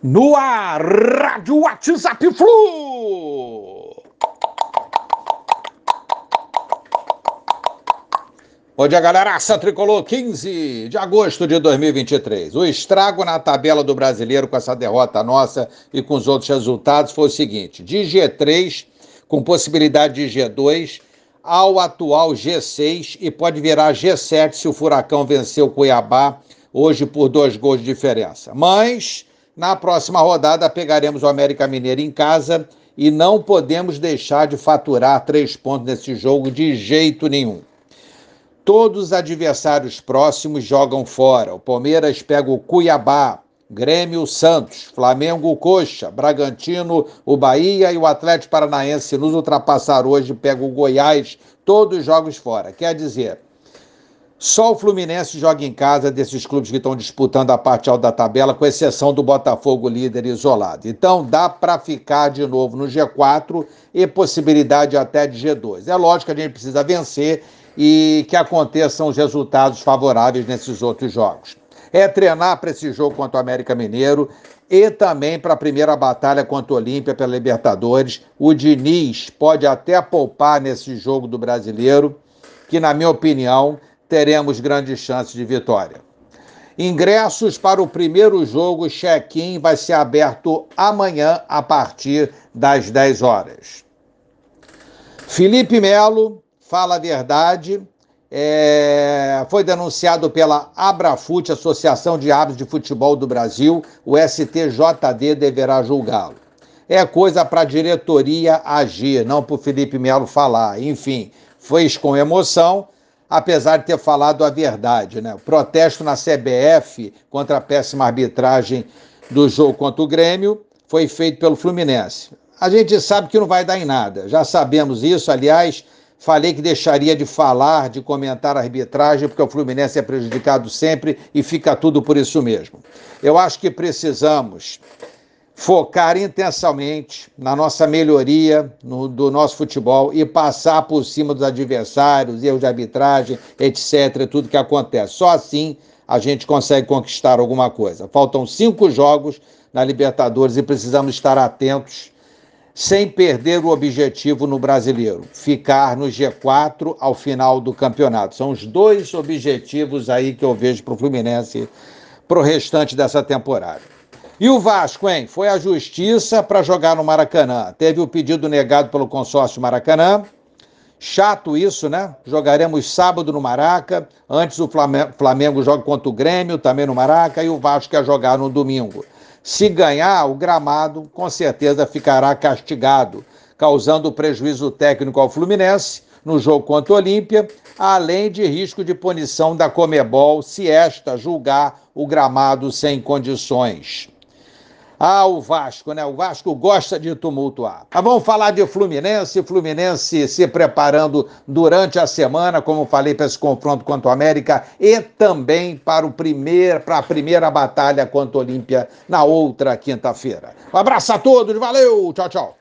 No ar, Rádio WhatsApp Flu! Bom dia, galera. Ação Tricolor, 15 de agosto de 2023. O estrago na tabela do brasileiro com essa derrota nossa e com os outros resultados foi o seguinte: de G3, com possibilidade de G2, ao atual G6 e pode virar G7 se o Furacão vencer o Cuiabá hoje por dois gols de diferença. Mas na próxima rodada, pegaremos o América Mineiro em casa e não podemos deixar de faturar três pontos nesse jogo de jeito nenhum. Todos os adversários próximos jogam fora. O Palmeiras pega o Cuiabá, Grêmio Santos, Flamengo Coxa, Bragantino, o Bahia e o Atlético Paranaense nos ultrapassar hoje pega o Goiás, todos jogos fora. Quer dizer, só o Fluminense joga em casa desses clubes que estão disputando a parte alta da tabela, com exceção do Botafogo líder isolado. Então dá para ficar de novo no G4 e possibilidade até de G2. É lógico que a gente precisa vencer e que aconteçam os resultados favoráveis nesses outros jogos. É treinar para esse jogo contra o América Mineiro e também para a primeira batalha contra o Olímpia pela Libertadores. O Diniz pode até poupar nesse jogo do brasileiro, que, na minha opinião, teremos grandes chances de vitória. Ingressos para o primeiro jogo check-in vai ser aberto amanhã a partir das 10 horas. Felipe Melo fala a verdade. É, foi denunciado pela Abrafute, Associação de Árbitros de Futebol do Brasil. O STJD deverá julgá-lo. É coisa para a diretoria agir, não para o Felipe Melo falar. Enfim, fez com emoção apesar de ter falado a verdade. Né? O protesto na CBF contra a péssima arbitragem do jogo contra o Grêmio foi feito pelo Fluminense. A gente sabe que não vai dar em nada, já sabemos isso. Aliás, falei que deixaria de falar, de comentar a arbitragem, porque o Fluminense é prejudicado sempre e fica tudo por isso mesmo. Eu acho que precisamos focar intensamente na nossa melhoria no, do nosso futebol e passar por cima dos adversários, erros de arbitragem, etc., tudo que acontece. Só assim a gente consegue conquistar alguma coisa. Faltam cinco jogos na Libertadores e precisamos estar atentos, sem perder o objetivo no brasileiro, ficar no G4 ao final do campeonato. São os dois objetivos aí que eu vejo para o Fluminense para o restante dessa temporada. E o Vasco, hein? Foi à justiça para jogar no Maracanã. Teve o pedido negado pelo consórcio Maracanã. Chato isso, né? Jogaremos sábado no Maraca. Antes o Flamengo joga contra o Grêmio, também no Maraca, e o Vasco quer jogar no domingo. Se ganhar, o gramado com certeza ficará castigado, causando prejuízo técnico ao Fluminense no jogo contra o Olímpia, além de risco de punição da Comebol se esta julgar o gramado sem condições. Ah, o Vasco, né? O Vasco gosta de tumultuar. Mas vamos falar de Fluminense, Fluminense se preparando durante a semana, como falei, para esse confronto contra o América e também para, o primeir, para a primeira batalha contra o Olímpia na outra quinta-feira. Um abraço a todos, valeu, tchau, tchau.